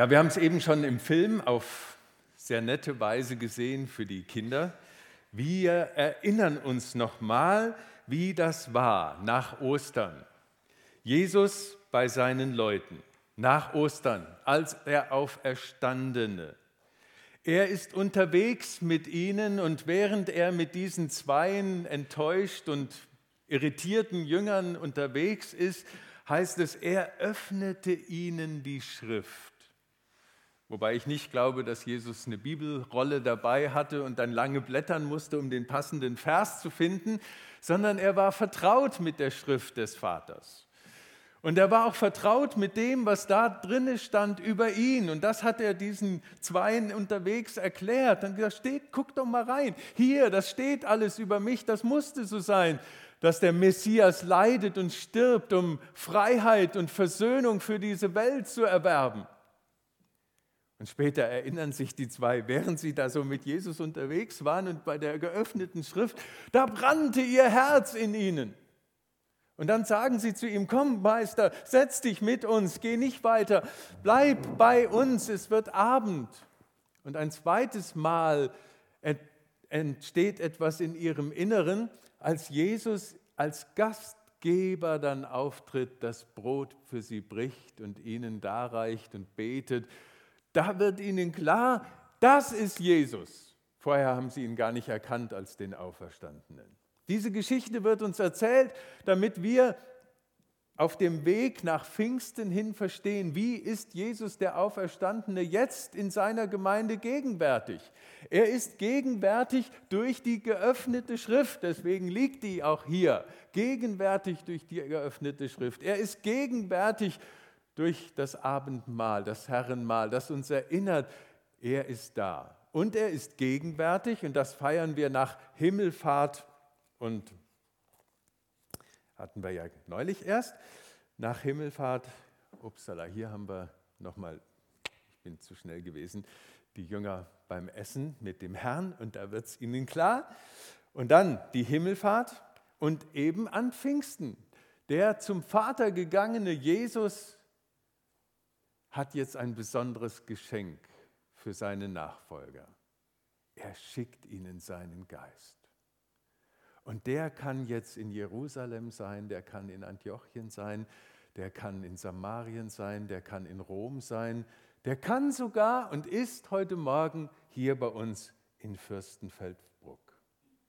Ja, wir haben es eben schon im Film auf sehr nette Weise gesehen für die Kinder. Wir erinnern uns nochmal, wie das war nach Ostern. Jesus bei seinen Leuten nach Ostern als der Auferstandene. Er ist unterwegs mit ihnen und während er mit diesen zweien enttäuscht und irritierten Jüngern unterwegs ist, heißt es, er öffnete ihnen die Schrift. Wobei ich nicht glaube, dass Jesus eine Bibelrolle dabei hatte und dann lange blättern musste, um den passenden Vers zu finden, sondern er war vertraut mit der Schrift des Vaters. Und er war auch vertraut mit dem, was da drinne stand über ihn. Und das hat er diesen Zweien unterwegs erklärt. Und da steht, guck doch mal rein. Hier, das steht alles über mich. Das musste so sein, dass der Messias leidet und stirbt, um Freiheit und Versöhnung für diese Welt zu erwerben. Und später erinnern sich die zwei, während sie da so mit Jesus unterwegs waren und bei der geöffneten Schrift, da brannte ihr Herz in ihnen. Und dann sagen sie zu ihm, komm Meister, setz dich mit uns, geh nicht weiter, bleib bei uns, es wird Abend. Und ein zweites Mal entsteht etwas in ihrem Inneren, als Jesus als Gastgeber dann auftritt, das Brot für sie bricht und ihnen darreicht und betet da wird ihnen klar, das ist Jesus. Vorher haben sie ihn gar nicht erkannt als den Auferstandenen. Diese Geschichte wird uns erzählt, damit wir auf dem Weg nach Pfingsten hin verstehen, wie ist Jesus der Auferstandene jetzt in seiner Gemeinde gegenwärtig. Er ist gegenwärtig durch die geöffnete Schrift, deswegen liegt die auch hier, gegenwärtig durch die geöffnete Schrift. Er ist gegenwärtig durch das Abendmahl, das Herrenmahl, das uns erinnert, er ist da. Und er ist gegenwärtig und das feiern wir nach Himmelfahrt und hatten wir ja neulich erst. Nach Himmelfahrt, upsala, hier haben wir nochmal, ich bin zu schnell gewesen, die Jünger beim Essen mit dem Herrn und da wird es ihnen klar. Und dann die Himmelfahrt und eben an Pfingsten. Der zum Vater gegangene Jesus hat jetzt ein besonderes Geschenk für seine Nachfolger. Er schickt ihnen seinen Geist. Und der kann jetzt in Jerusalem sein, der kann in Antiochien sein, der kann in Samarien sein, der kann in Rom sein, der kann sogar und ist heute Morgen hier bei uns in Fürstenfeldbruck.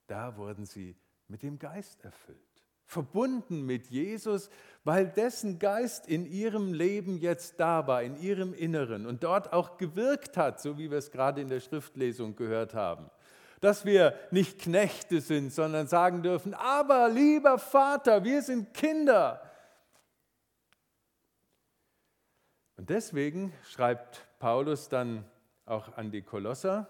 Da wurden sie mit dem Geist erfüllt verbunden mit Jesus, weil dessen Geist in ihrem Leben jetzt da war, in ihrem Inneren und dort auch gewirkt hat, so wie wir es gerade in der Schriftlesung gehört haben. Dass wir nicht Knechte sind, sondern sagen dürfen, aber lieber Vater, wir sind Kinder. Und deswegen schreibt Paulus dann auch an die Kolosser,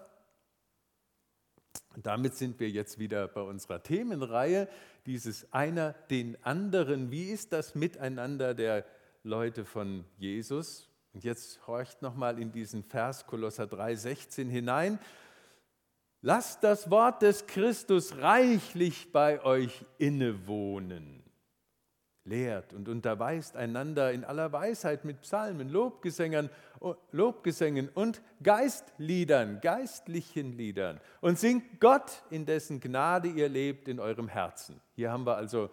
und damit sind wir jetzt wieder bei unserer Themenreihe, dieses einer den anderen. Wie ist das Miteinander der Leute von Jesus? Und jetzt horcht nochmal in diesen Vers Kolosser 3,16 hinein. Lasst das Wort des Christus reichlich bei euch innewohnen lehrt und unterweist einander in aller Weisheit mit Psalmen, Lobgesängen, Lobgesängen und Geistliedern, geistlichen Liedern und singt Gott, in dessen Gnade ihr lebt, in eurem Herzen. Hier haben wir also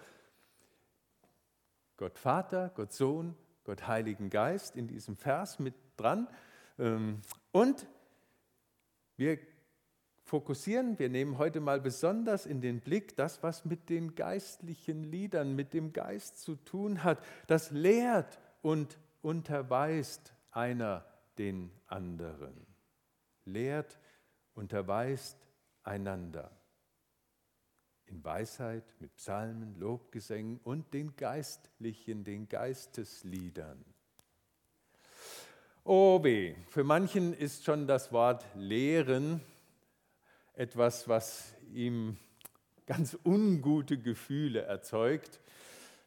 Gott Vater, Gott Sohn, Gott Heiligen Geist in diesem Vers mit dran. Ähm, und wir fokussieren. Wir nehmen heute mal besonders in den Blick das, was mit den geistlichen Liedern, mit dem Geist zu tun hat. Das lehrt und unterweist einer den anderen. Lehrt, unterweist einander. In Weisheit, mit Psalmen, Lobgesängen und den geistlichen, den Geistesliedern. Oh weh, für manchen ist schon das Wort Lehren etwas, was ihm ganz ungute Gefühle erzeugt.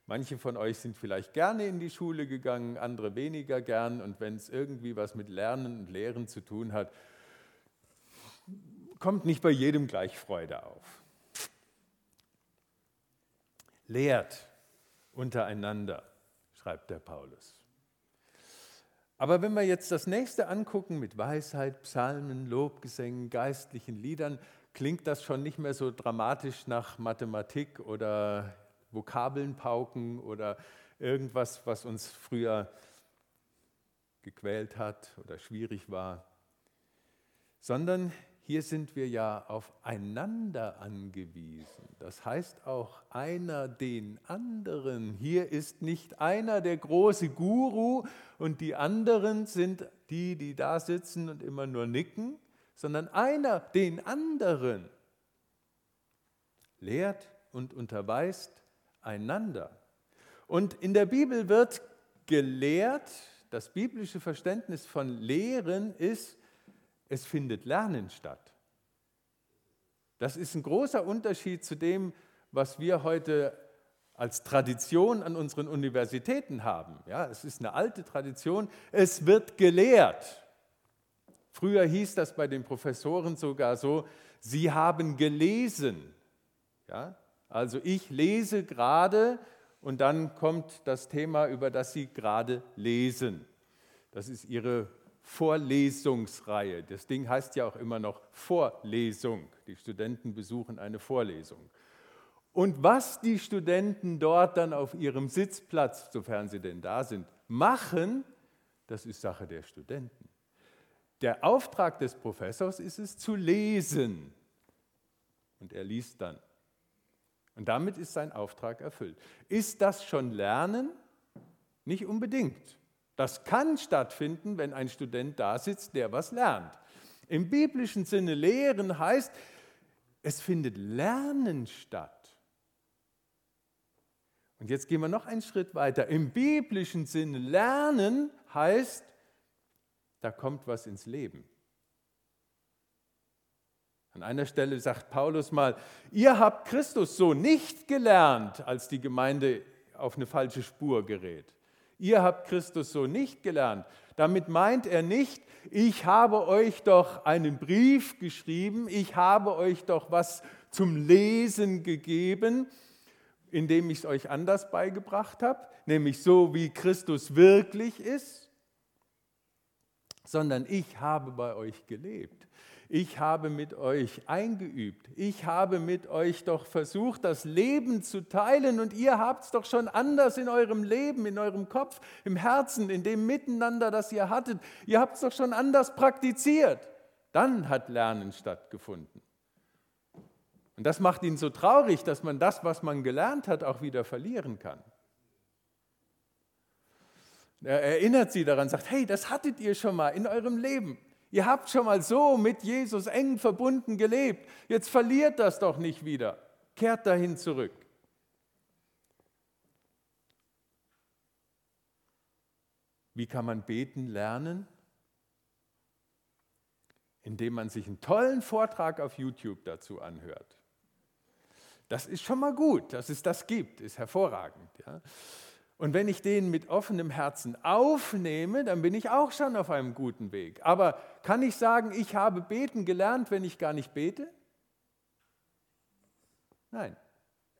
Manche von euch sind vielleicht gerne in die Schule gegangen, andere weniger gern. Und wenn es irgendwie was mit Lernen und Lehren zu tun hat, kommt nicht bei jedem gleich Freude auf. Lehrt untereinander, schreibt der Paulus. Aber wenn wir jetzt das nächste angucken mit Weisheit, Psalmen, Lobgesängen, geistlichen Liedern, klingt das schon nicht mehr so dramatisch nach Mathematik oder Vokabeln pauken oder irgendwas, was uns früher gequält hat oder schwierig war, sondern hier sind wir ja aufeinander angewiesen. Das heißt auch einer den anderen. Hier ist nicht einer der große Guru und die anderen sind die, die da sitzen und immer nur nicken, sondern einer den anderen lehrt und unterweist einander. Und in der Bibel wird gelehrt, das biblische Verständnis von Lehren ist, es findet Lernen statt. Das ist ein großer Unterschied zu dem, was wir heute als Tradition an unseren Universitäten haben. Ja, es ist eine alte Tradition. Es wird gelehrt. Früher hieß das bei den Professoren sogar so, sie haben gelesen. Ja, also ich lese gerade und dann kommt das Thema, über das Sie gerade lesen. Das ist Ihre Vorlesungsreihe. Das Ding heißt ja auch immer noch Vorlesung. Die Studenten besuchen eine Vorlesung. Und was die Studenten dort dann auf ihrem Sitzplatz, sofern sie denn da sind, machen, das ist Sache der Studenten. Der Auftrag des Professors ist es zu lesen. Und er liest dann. Und damit ist sein Auftrag erfüllt. Ist das schon Lernen? Nicht unbedingt. Das kann stattfinden, wenn ein Student da sitzt, der was lernt. Im biblischen Sinne lehren heißt, es findet Lernen statt. Und jetzt gehen wir noch einen Schritt weiter. Im biblischen Sinne lernen heißt, da kommt was ins Leben. An einer Stelle sagt Paulus mal, ihr habt Christus so nicht gelernt, als die Gemeinde auf eine falsche Spur gerät. Ihr habt Christus so nicht gelernt. Damit meint er nicht, ich habe euch doch einen Brief geschrieben, ich habe euch doch was zum Lesen gegeben, indem ich es euch anders beigebracht habe, nämlich so, wie Christus wirklich ist, sondern ich habe bei euch gelebt ich habe mit euch eingeübt. Ich habe mit euch doch versucht, das Leben zu teilen und ihr habt es doch schon anders in eurem Leben, in eurem Kopf, im Herzen, in dem Miteinander, das ihr hattet. Ihr habt es doch schon anders praktiziert. Dann hat Lernen stattgefunden. Und das macht ihn so traurig, dass man das, was man gelernt hat, auch wieder verlieren kann. Er erinnert sie daran, sagt, hey, das hattet ihr schon mal in eurem Leben. Ihr habt schon mal so mit Jesus eng verbunden gelebt. Jetzt verliert das doch nicht wieder. Kehrt dahin zurück. Wie kann man beten lernen? Indem man sich einen tollen Vortrag auf YouTube dazu anhört. Das ist schon mal gut, dass es das gibt, ist hervorragend. Ja. Und wenn ich den mit offenem Herzen aufnehme, dann bin ich auch schon auf einem guten Weg. Aber kann ich sagen, ich habe beten gelernt, wenn ich gar nicht bete? Nein.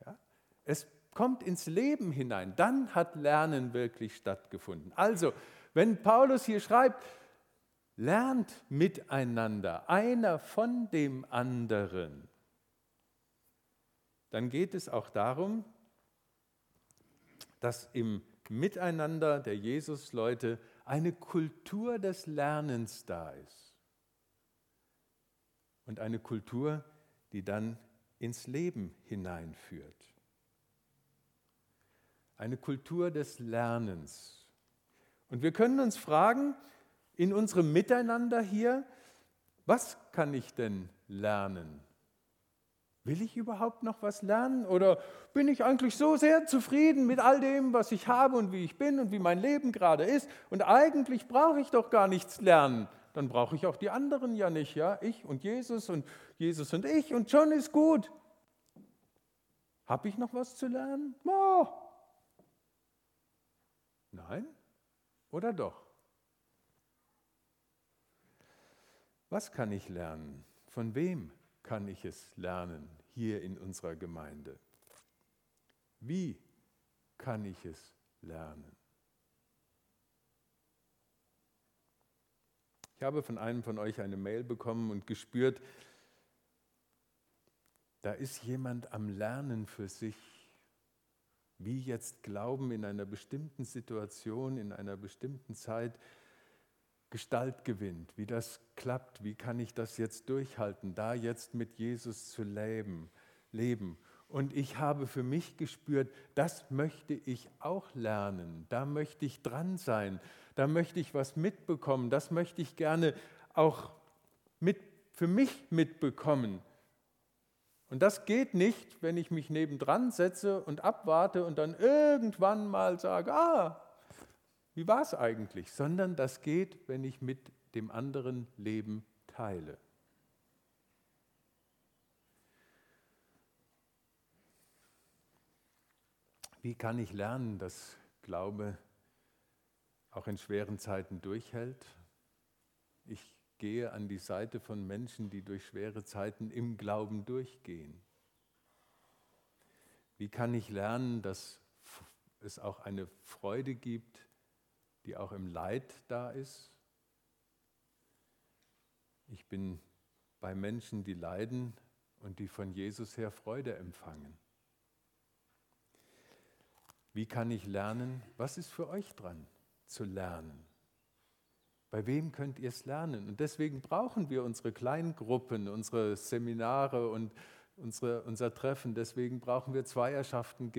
Ja? Es kommt ins Leben hinein. Dann hat Lernen wirklich stattgefunden. Also, wenn Paulus hier schreibt, lernt miteinander, einer von dem anderen, dann geht es auch darum, dass im Miteinander der Jesusleute eine Kultur des Lernens da ist. Und eine Kultur, die dann ins Leben hineinführt. Eine Kultur des Lernens. Und wir können uns fragen, in unserem Miteinander hier, was kann ich denn lernen? Will ich überhaupt noch was lernen oder bin ich eigentlich so sehr zufrieden mit all dem, was ich habe und wie ich bin und wie mein Leben gerade ist und eigentlich brauche ich doch gar nichts lernen. Dann brauche ich auch die anderen ja nicht, ja? Ich und Jesus und Jesus und ich und schon ist gut. Habe ich noch was zu lernen? Oh. Nein? Oder doch? Was kann ich lernen? Von wem kann ich es lernen hier in unserer Gemeinde? Wie kann ich es lernen? Ich habe von einem von euch eine Mail bekommen und gespürt, da ist jemand am Lernen für sich, wie jetzt Glauben in einer bestimmten Situation, in einer bestimmten Zeit Gestalt gewinnt, wie das klappt, wie kann ich das jetzt durchhalten, da jetzt mit Jesus zu leben. leben. Und ich habe für mich gespürt, das möchte ich auch lernen, da möchte ich dran sein, da möchte ich was mitbekommen, das möchte ich gerne auch mit, für mich mitbekommen. Und das geht nicht, wenn ich mich nebendran setze und abwarte und dann irgendwann mal sage, ah, wie war es eigentlich, sondern das geht, wenn ich mit dem anderen Leben teile. Wie kann ich lernen, dass Glaube auch in schweren Zeiten durchhält? Ich gehe an die Seite von Menschen, die durch schwere Zeiten im Glauben durchgehen. Wie kann ich lernen, dass es auch eine Freude gibt, die auch im Leid da ist? Ich bin bei Menschen, die leiden und die von Jesus her Freude empfangen. Wie kann ich lernen? Was ist für euch dran zu lernen? Bei wem könnt ihr es lernen? Und deswegen brauchen wir unsere Kleingruppen, unsere Seminare und unsere, unser Treffen. Deswegen brauchen wir Zweierschaften,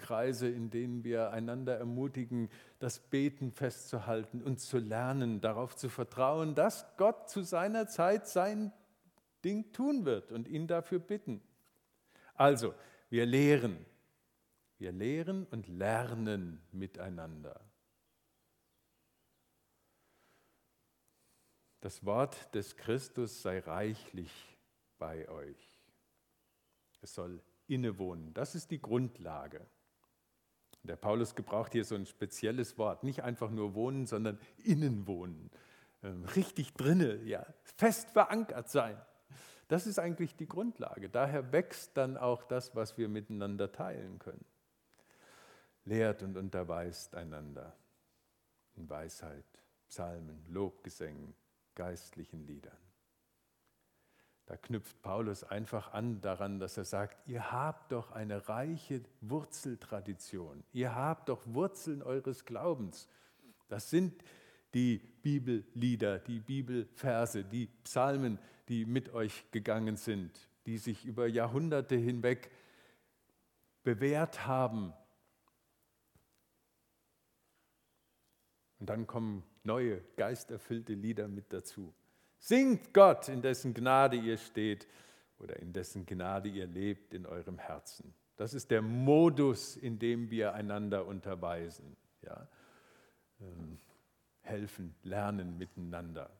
Gebetskreise, in denen wir einander ermutigen, das Beten festzuhalten und zu lernen, darauf zu vertrauen, dass Gott zu seiner Zeit sein Ding tun wird und ihn dafür bitten. Also, wir lehren, wir lehren und lernen miteinander. Das Wort des Christus sei reichlich bei euch. Es soll innewohnen. Das ist die Grundlage. Der Paulus gebraucht hier so ein spezielles Wort. Nicht einfach nur wohnen, sondern innenwohnen. Ähm, richtig drinne, ja, fest verankert sein. Das ist eigentlich die Grundlage. Daher wächst dann auch das, was wir miteinander teilen können lehrt und unterweist einander in Weisheit, Psalmen, Lobgesängen, geistlichen Liedern. Da knüpft Paulus einfach an daran, dass er sagt, ihr habt doch eine reiche Wurzeltradition, ihr habt doch Wurzeln eures Glaubens. Das sind die Bibellieder, die Bibelverse, die Psalmen, die mit euch gegangen sind, die sich über Jahrhunderte hinweg bewährt haben Und dann kommen neue, geisterfüllte Lieder mit dazu. Singt Gott, in dessen Gnade ihr steht oder in dessen Gnade ihr lebt in eurem Herzen. Das ist der Modus, in dem wir einander unterweisen. Ja? Ähm, helfen, lernen miteinander.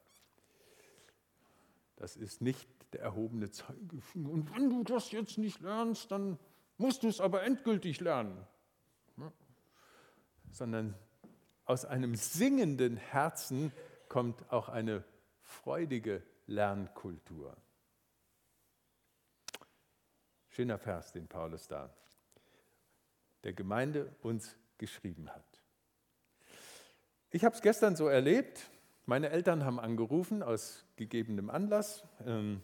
Das ist nicht der erhobene Zeigefinger. Und wenn du das jetzt nicht lernst, dann musst du es aber endgültig lernen. Ja? Sondern aus einem singenden Herzen kommt auch eine freudige Lernkultur. Schöner Vers, den Paulus da der Gemeinde uns geschrieben hat. Ich habe es gestern so erlebt. Meine Eltern haben angerufen aus gegebenem Anlass, ähm,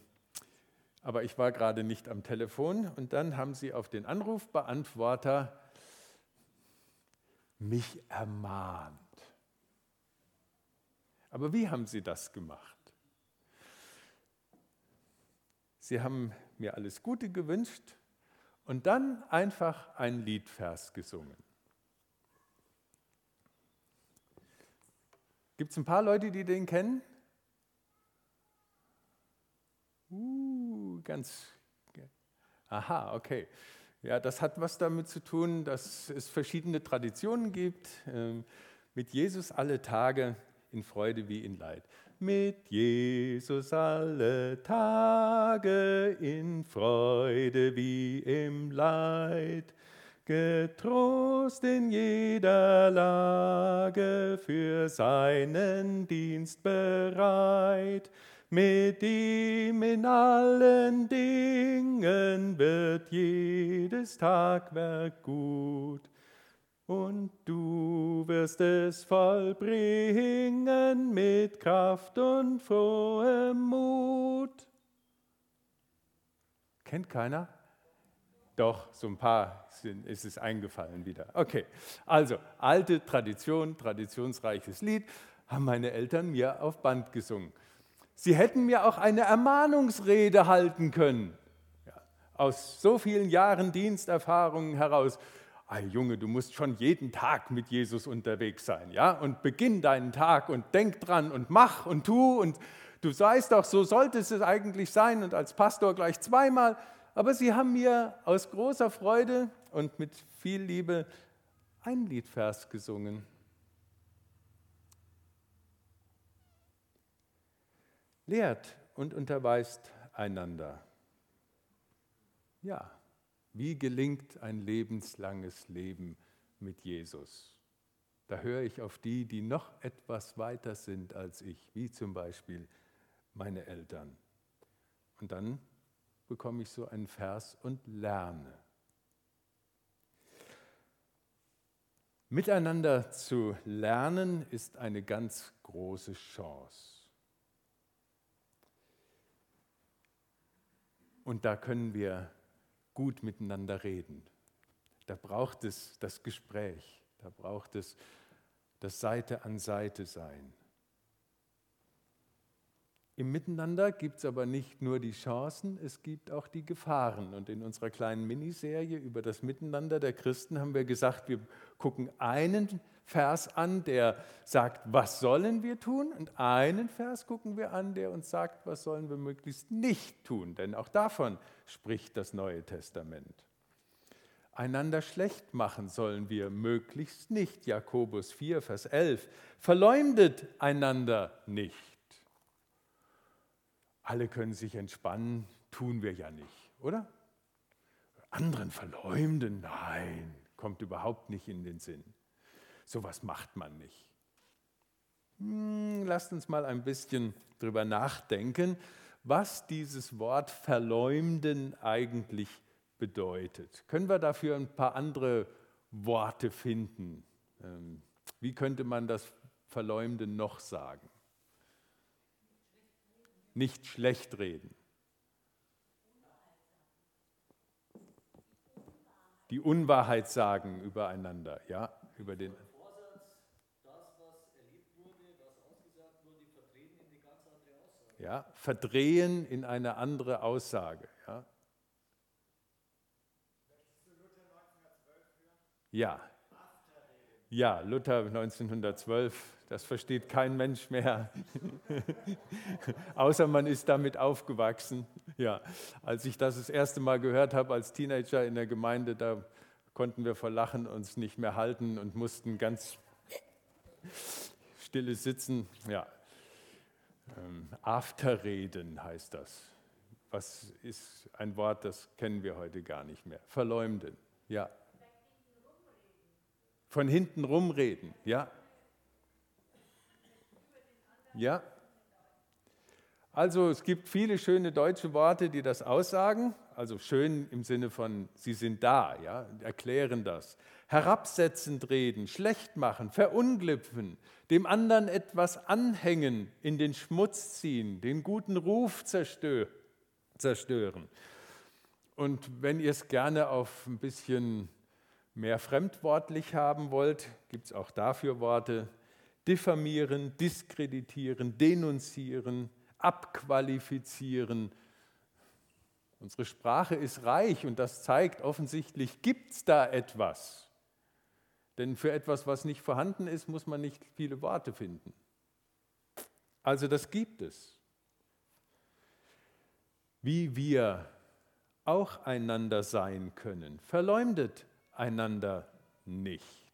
aber ich war gerade nicht am Telefon und dann haben sie auf den Anrufbeantworter mich ermahnt. Aber wie haben sie das gemacht? Sie haben mir alles Gute gewünscht und dann einfach ein Liedvers gesungen. Gibt es ein paar Leute, die den kennen? Uh, ganz. Aha, okay. Ja, das hat was damit zu tun, dass es verschiedene Traditionen gibt. Ähm, mit Jesus alle Tage in Freude wie in Leid. Mit Jesus alle Tage in Freude wie im Leid. Getrost in jeder Lage für seinen Dienst bereit mit ihm in allen Dingen wird jedes Tagwerk gut. Und du wirst es vollbringen mit Kraft und frohem Mut. Kennt keiner? Doch, so ein paar sind, ist es eingefallen wieder. Okay, also alte Tradition, traditionsreiches Lied, haben meine Eltern mir auf Band gesungen. Sie hätten mir auch eine Ermahnungsrede halten können. Ja, aus so vielen Jahren Diensterfahrungen heraus. Ei Junge, du musst schon jeden Tag mit Jesus unterwegs sein, ja? Und beginn deinen Tag und denk dran und mach und tu und du weißt doch, so sollte es eigentlich sein und als Pastor gleich zweimal. Aber sie haben mir aus großer Freude und mit viel Liebe ein Liedvers gesungen. Lehrt und unterweist einander. Ja, wie gelingt ein lebenslanges Leben mit Jesus? Da höre ich auf die, die noch etwas weiter sind als ich, wie zum Beispiel meine Eltern. Und dann bekomme ich so einen Vers und lerne. Miteinander zu lernen ist eine ganz große Chance. Und da können wir gut miteinander reden. Da braucht es das Gespräch, da braucht es das Seite an Seite sein. Im Miteinander gibt es aber nicht nur die Chancen, es gibt auch die Gefahren. Und in unserer kleinen Miniserie über das Miteinander der Christen haben wir gesagt, wir gucken einen Vers an, der sagt, was sollen wir tun? Und einen Vers gucken wir an, der uns sagt, was sollen wir möglichst nicht tun? Denn auch davon spricht das Neue Testament. Einander schlecht machen sollen wir möglichst nicht. Jakobus 4, Vers 11. Verleumdet einander nicht. Alle können sich entspannen, tun wir ja nicht, oder? Anderen verleumden, nein, kommt überhaupt nicht in den Sinn. Sowas macht man nicht. Hm, lasst uns mal ein bisschen drüber nachdenken, was dieses Wort verleumden eigentlich bedeutet. Können wir dafür ein paar andere Worte finden? Ähm, wie könnte man das Verleumden noch sagen? nicht schlecht reden. Die Unwahrheit sagen übereinander, ja, über den. Ja, verdrehen in eine andere Aussage. Ja, ja. ja Luther 1912 das versteht kein Mensch mehr, außer man ist damit aufgewachsen. Ja, als ich das das erste Mal gehört habe als Teenager in der Gemeinde, da konnten wir vor Lachen uns nicht mehr halten und mussten ganz stille sitzen. Ja, ähm, Afterreden heißt das. Was ist ein Wort, das kennen wir heute gar nicht mehr. Verleumden, ja. Von hinten rumreden, ja. Ja? Also es gibt viele schöne deutsche Worte, die das aussagen. Also schön im Sinne von, sie sind da, ja, erklären das. Herabsetzend reden, schlecht machen, verunglüpfen, dem anderen etwas anhängen, in den Schmutz ziehen, den guten Ruf zerstören. Und wenn ihr es gerne auf ein bisschen mehr fremdwortlich haben wollt, gibt es auch dafür Worte diffamieren, diskreditieren, denunzieren, abqualifizieren. Unsere Sprache ist reich und das zeigt, offensichtlich gibt es da etwas. Denn für etwas, was nicht vorhanden ist, muss man nicht viele Worte finden. Also das gibt es. Wie wir auch einander sein können, verleumdet einander nicht.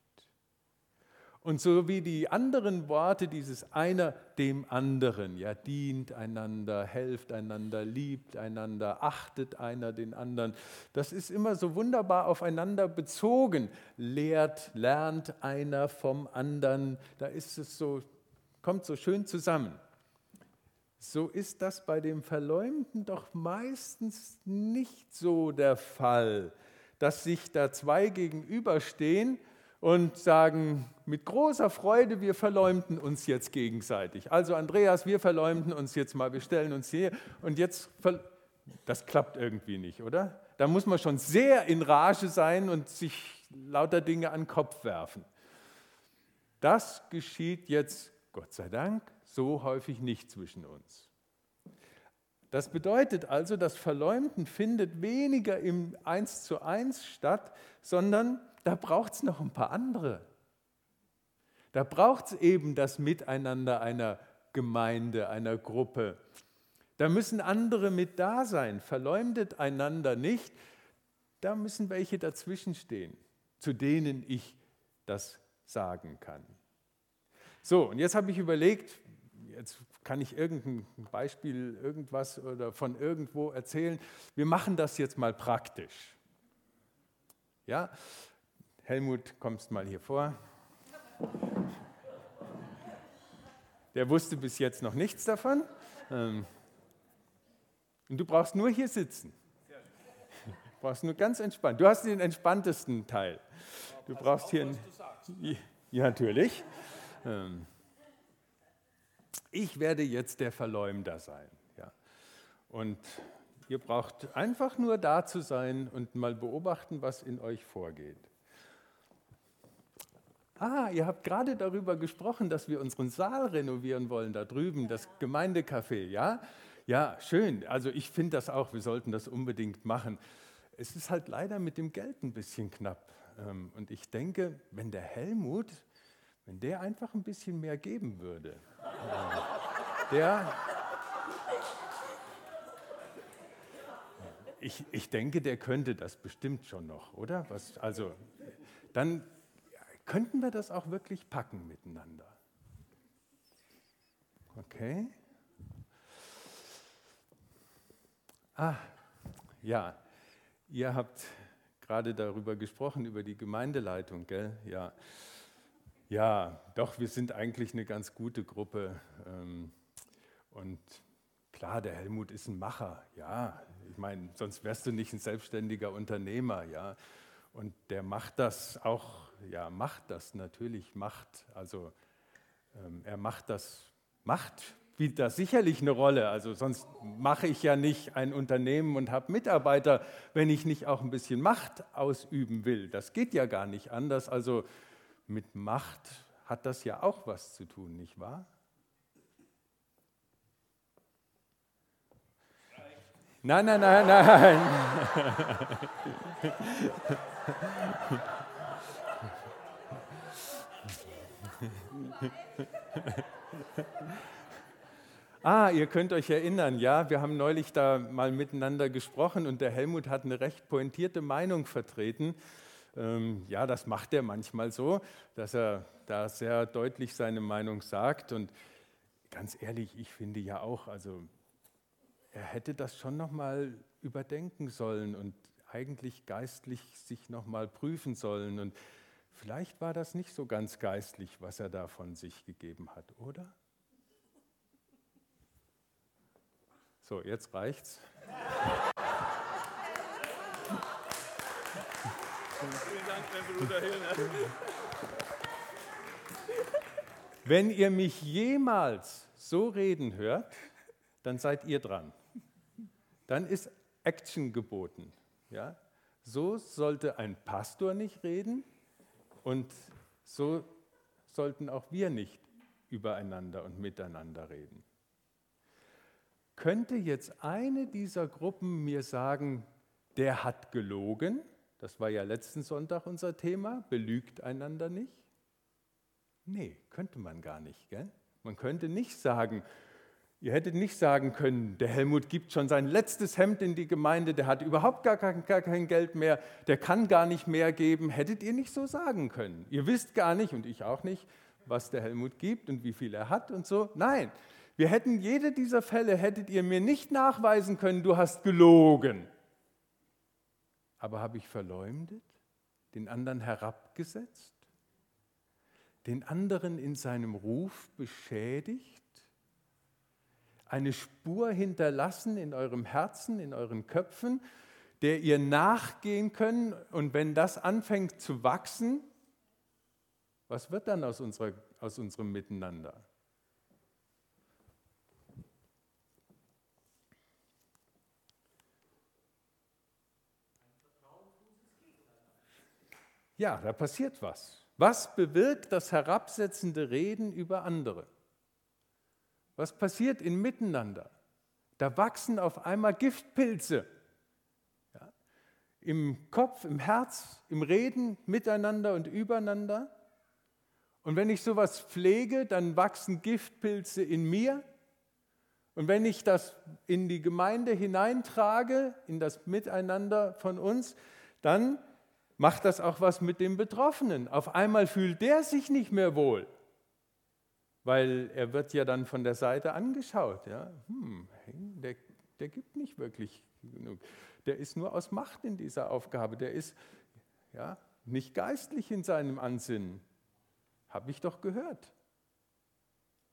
Und so wie die anderen Worte dieses einer dem anderen, ja, dient einander, helft einander, liebt einander, achtet einer den anderen, das ist immer so wunderbar aufeinander bezogen. Lehrt, lernt einer vom anderen, da ist es so, kommt so schön zusammen. So ist das bei dem Verleumden doch meistens nicht so der Fall, dass sich da zwei gegenüberstehen und sagen mit großer Freude, wir verleumden uns jetzt gegenseitig. Also Andreas, wir verleumden uns jetzt mal, wir stellen uns hier und jetzt, das klappt irgendwie nicht, oder? Da muss man schon sehr in Rage sein und sich lauter Dinge an den Kopf werfen. Das geschieht jetzt, Gott sei Dank, so häufig nicht zwischen uns. Das bedeutet also, das Verleumden findet weniger im Eins zu eins statt, sondern da braucht es noch ein paar andere. Da braucht es eben das Miteinander einer Gemeinde, einer Gruppe. Da müssen andere mit da sein. Verleumdet einander nicht. Da müssen welche dazwischen stehen, zu denen ich das sagen kann. So, und jetzt habe ich überlegt, jetzt kann ich irgendein Beispiel, irgendwas oder von irgendwo erzählen. Wir machen das jetzt mal praktisch. Ja, Helmut, kommst mal hier vor. Der wusste bis jetzt noch nichts davon. Ähm, und du brauchst nur hier sitzen. Du brauchst nur ganz entspannt. Du hast den entspanntesten Teil. Du brauchst hier. Ein, ja, natürlich. Ähm, ich werde jetzt der Verleumder sein. Ja. Und ihr braucht einfach nur da zu sein und mal beobachten, was in euch vorgeht. Ah, ihr habt gerade darüber gesprochen, dass wir unseren Saal renovieren wollen, da drüben, das Gemeindecafé, ja? Ja, schön. Also ich finde das auch, wir sollten das unbedingt machen. Es ist halt leider mit dem Geld ein bisschen knapp. Ähm, und ich denke, wenn der Helmut, wenn der einfach ein bisschen mehr geben würde, ähm, der, ich, ich denke, der könnte das bestimmt schon noch, oder? Was, also, dann könnten wir das auch wirklich packen miteinander. Okay? Ah, ja, ihr habt gerade darüber gesprochen, über die Gemeindeleitung, gell? Ja. Ja, doch, wir sind eigentlich eine ganz gute Gruppe. Ähm, und klar, der Helmut ist ein Macher, ja. Ich meine, sonst wärst du nicht ein selbstständiger Unternehmer, ja. Und der macht das auch, ja, macht das natürlich, macht, also ähm, er macht das, macht spielt da sicherlich eine Rolle. Also sonst mache ich ja nicht ein Unternehmen und habe Mitarbeiter, wenn ich nicht auch ein bisschen Macht ausüben will. Das geht ja gar nicht anders. Also mit Macht hat das ja auch was zu tun, nicht wahr? Nein, nein, nein, nein. Ah, ihr könnt euch erinnern, ja, wir haben neulich da mal miteinander gesprochen und der Helmut hat eine recht pointierte Meinung vertreten. Ähm, ja, das macht er manchmal so, dass er da sehr deutlich seine Meinung sagt. Und ganz ehrlich, ich finde ja auch, also er hätte das schon noch mal überdenken sollen und eigentlich geistlich sich noch mal prüfen sollen. Und vielleicht war das nicht so ganz geistlich, was er da von sich gegeben hat, oder? So, jetzt reicht's. Vielen Dank, mein Bruder Hilner. Wenn ihr mich jemals so reden hört, dann seid ihr dran. Dann ist Action geboten. Ja? So sollte ein Pastor nicht reden und so sollten auch wir nicht übereinander und miteinander reden. Könnte jetzt eine dieser Gruppen mir sagen, der hat gelogen? Das war ja letzten Sonntag unser Thema, belügt einander nicht? Nee, könnte man gar nicht. Gell? Man könnte nicht sagen, ihr hättet nicht sagen können, der Helmut gibt schon sein letztes Hemd in die Gemeinde, der hat überhaupt gar kein, gar kein Geld mehr, der kann gar nicht mehr geben. Hättet ihr nicht so sagen können. Ihr wisst gar nicht, und ich auch nicht, was der Helmut gibt und wie viel er hat und so. Nein, wir hätten jede dieser Fälle, hättet ihr mir nicht nachweisen können, du hast gelogen. Aber habe ich verleumdet, den anderen herabgesetzt, den anderen in seinem Ruf beschädigt, eine Spur hinterlassen in eurem Herzen, in euren Köpfen, der ihr nachgehen könnt und wenn das anfängt zu wachsen, Was wird dann aus, unserer, aus unserem Miteinander? Ja, da passiert was. Was bewirkt das herabsetzende Reden über andere? Was passiert im Miteinander? Da wachsen auf einmal Giftpilze. Ja, Im Kopf, im Herz, im Reden miteinander und übereinander. Und wenn ich sowas pflege, dann wachsen Giftpilze in mir. Und wenn ich das in die Gemeinde hineintrage, in das Miteinander von uns, dann macht das auch was mit dem Betroffenen. Auf einmal fühlt der sich nicht mehr wohl, weil er wird ja dann von der Seite angeschaut. Ja? Hm, der, der gibt nicht wirklich genug. Der ist nur aus Macht in dieser Aufgabe. Der ist ja, nicht geistlich in seinem Ansinnen. Habe ich doch gehört.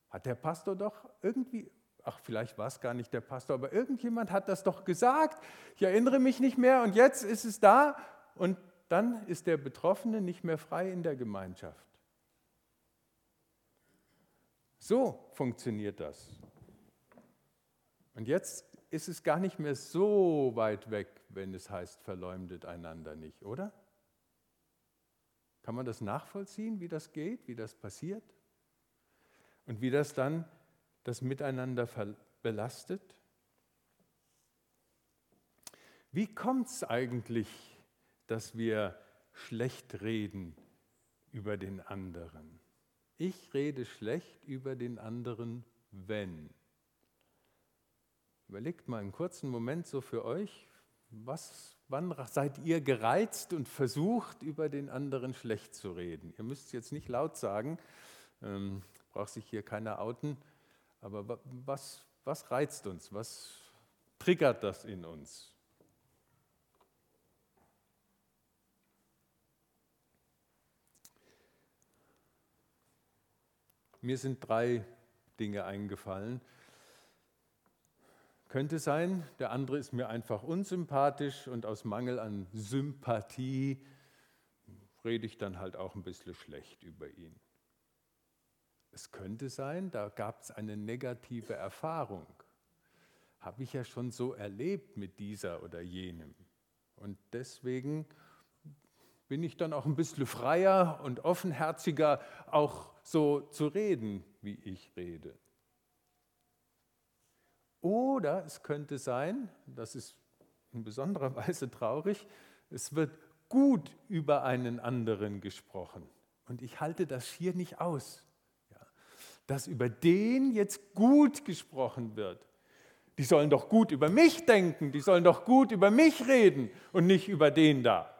Hat der Pastor doch irgendwie, ach vielleicht war es gar nicht der Pastor, aber irgendjemand hat das doch gesagt. Ich erinnere mich nicht mehr und jetzt ist es da und dann ist der Betroffene nicht mehr frei in der Gemeinschaft. So funktioniert das. Und jetzt ist es gar nicht mehr so weit weg, wenn es heißt, verleumdet einander nicht, oder? Kann man das nachvollziehen, wie das geht, wie das passiert? Und wie das dann das Miteinander belastet? Wie kommt es eigentlich, dass wir schlecht reden über den anderen? Ich rede schlecht über den anderen, wenn. Überlegt mal einen kurzen Moment so für euch, was, wann seid ihr gereizt und versucht, über den anderen schlecht zu reden? Ihr müsst es jetzt nicht laut sagen, ähm, braucht sich hier keiner outen, aber was, was reizt uns? Was triggert das in uns? Mir sind drei Dinge eingefallen, könnte sein, der andere ist mir einfach unsympathisch und aus Mangel an Sympathie rede ich dann halt auch ein bisschen schlecht über ihn. Es könnte sein, da gab es eine negative Erfahrung. Habe ich ja schon so erlebt mit dieser oder jenem. Und deswegen bin ich dann auch ein bisschen freier und offenherziger, auch so zu reden, wie ich rede. Oder es könnte sein, das ist in besonderer Weise traurig, es wird gut über einen anderen gesprochen. Und ich halte das hier nicht aus, ja, dass über den jetzt gut gesprochen wird. Die sollen doch gut über mich denken, die sollen doch gut über mich reden und nicht über den da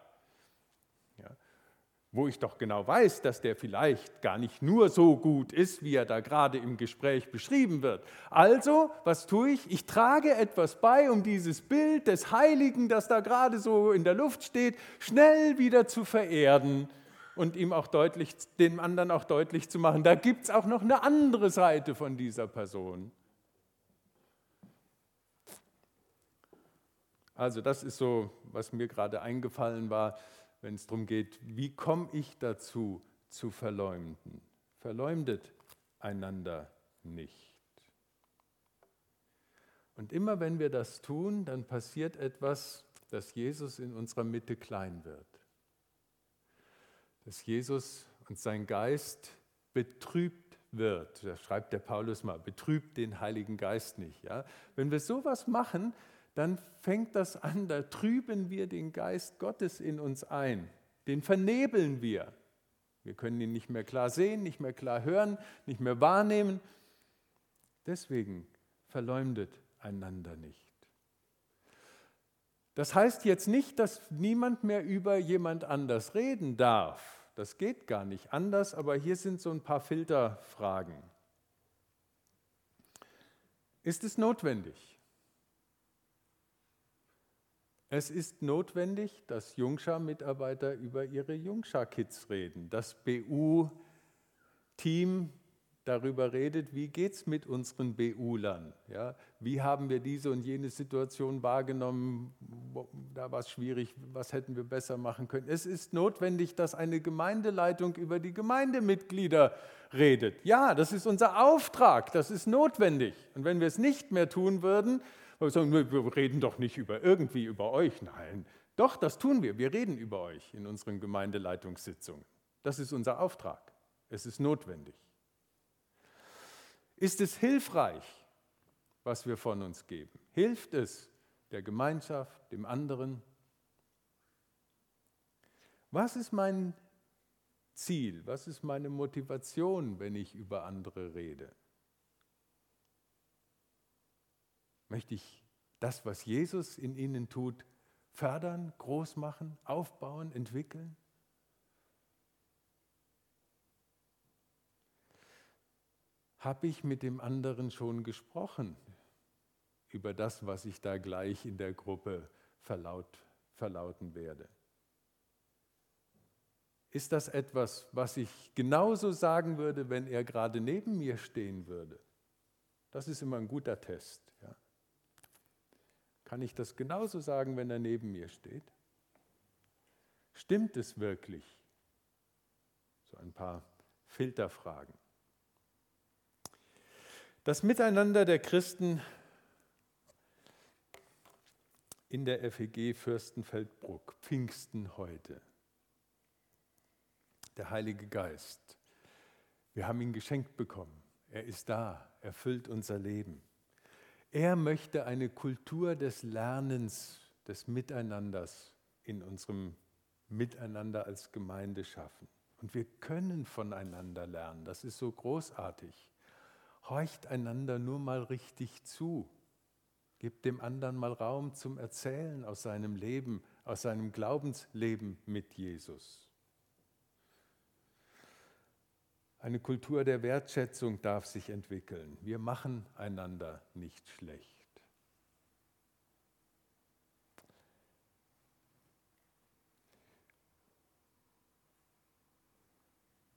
wo ich doch genau weiß, dass der vielleicht gar nicht nur so gut ist, wie er da gerade im Gespräch beschrieben wird. Also, was tue ich? Ich trage etwas bei, um dieses Bild des Heiligen, das da gerade so in der Luft steht, schnell wieder zu vererden und ihm auch deutlich, dem anderen auch deutlich zu machen, da gibt es auch noch eine andere Seite von dieser Person. Also das ist so, was mir gerade eingefallen war wenn es darum geht, wie komme ich dazu zu verleumden. Verleumdet einander nicht. Und immer wenn wir das tun, dann passiert etwas, dass Jesus in unserer Mitte klein wird. Dass Jesus und sein Geist betrübt wird. Da schreibt der Paulus mal, betrübt den Heiligen Geist nicht. Ja? Wenn wir sowas machen, dann fängt das an, da trüben wir den Geist Gottes in uns ein. Den vernebeln wir. Wir können ihn nicht mehr klar sehen, nicht mehr klar hören, nicht mehr wahrnehmen. Deswegen verleumdet einander nicht. Das heißt jetzt nicht, dass niemand mehr über jemand anders reden darf. Das geht gar nicht anders, aber hier sind so ein paar Filterfragen. Ist es notwendig? Es ist notwendig, dass Jungschar-Mitarbeiter über ihre Jungschar-Kids reden. Das BU-Team darüber redet, wie geht es mit unseren BU-Lern? Ja? Wie haben wir diese und jene Situation wahrgenommen? Da war es schwierig, was hätten wir besser machen können? Es ist notwendig, dass eine Gemeindeleitung über die Gemeindemitglieder redet. Ja, das ist unser Auftrag, das ist notwendig. Und wenn wir es nicht mehr tun würden, wir sagen, wir reden doch nicht über irgendwie über euch. Nein, doch, das tun wir. Wir reden über euch in unseren Gemeindeleitungssitzungen. Das ist unser Auftrag. Es ist notwendig. Ist es hilfreich, was wir von uns geben? Hilft es der Gemeinschaft, dem anderen? Was ist mein Ziel? Was ist meine Motivation, wenn ich über andere rede? Möchte ich das, was Jesus in ihnen tut, fördern, groß machen, aufbauen, entwickeln? habe ich mit dem anderen schon gesprochen über das, was ich da gleich in der Gruppe verlaut, verlauten werde. Ist das etwas, was ich genauso sagen würde, wenn er gerade neben mir stehen würde? Das ist immer ein guter Test. Kann ich das genauso sagen, wenn er neben mir steht? Stimmt es wirklich? So ein paar Filterfragen. Das Miteinander der Christen in der FEG Fürstenfeldbruck, Pfingsten heute. Der Heilige Geist. Wir haben ihn geschenkt bekommen. Er ist da, er füllt unser Leben. Er möchte eine Kultur des Lernens, des Miteinanders in unserem Miteinander als Gemeinde schaffen. Und wir können voneinander lernen. Das ist so großartig horcht einander nur mal richtig zu. Gebt dem anderen mal Raum zum Erzählen aus seinem Leben, aus seinem Glaubensleben mit Jesus. Eine Kultur der Wertschätzung darf sich entwickeln. Wir machen einander nicht schlecht.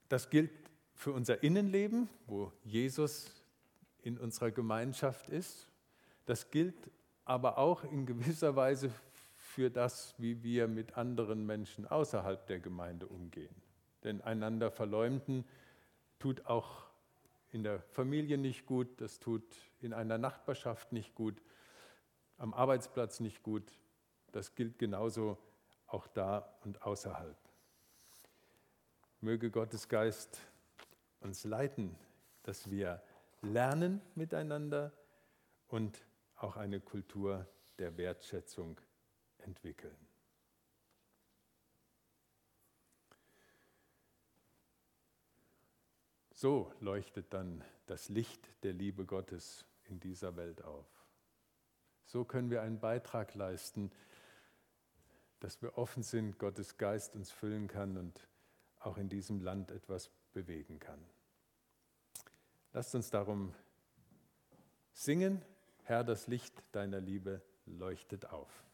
Das gilt für unser Innenleben, wo Jesus in unserer Gemeinschaft ist. Das gilt aber auch in gewisser Weise für das, wie wir mit anderen Menschen außerhalb der Gemeinde umgehen. Denn einander verleumden tut auch in der Familie nicht gut, das tut in einer Nachbarschaft nicht gut, am Arbeitsplatz nicht gut. Das gilt genauso auch da und außerhalb. Möge Gottes Geist uns leiten, dass wir lernen miteinander und auch eine Kultur der Wertschätzung entwickeln. So leuchtet dann das Licht der Liebe Gottes in dieser Welt auf. So können wir einen Beitrag leisten, dass wir offen sind, Gottes Geist uns füllen kann und auch in diesem Land etwas bewegen kann. Lasst uns darum singen, Herr, das Licht deiner Liebe leuchtet auf.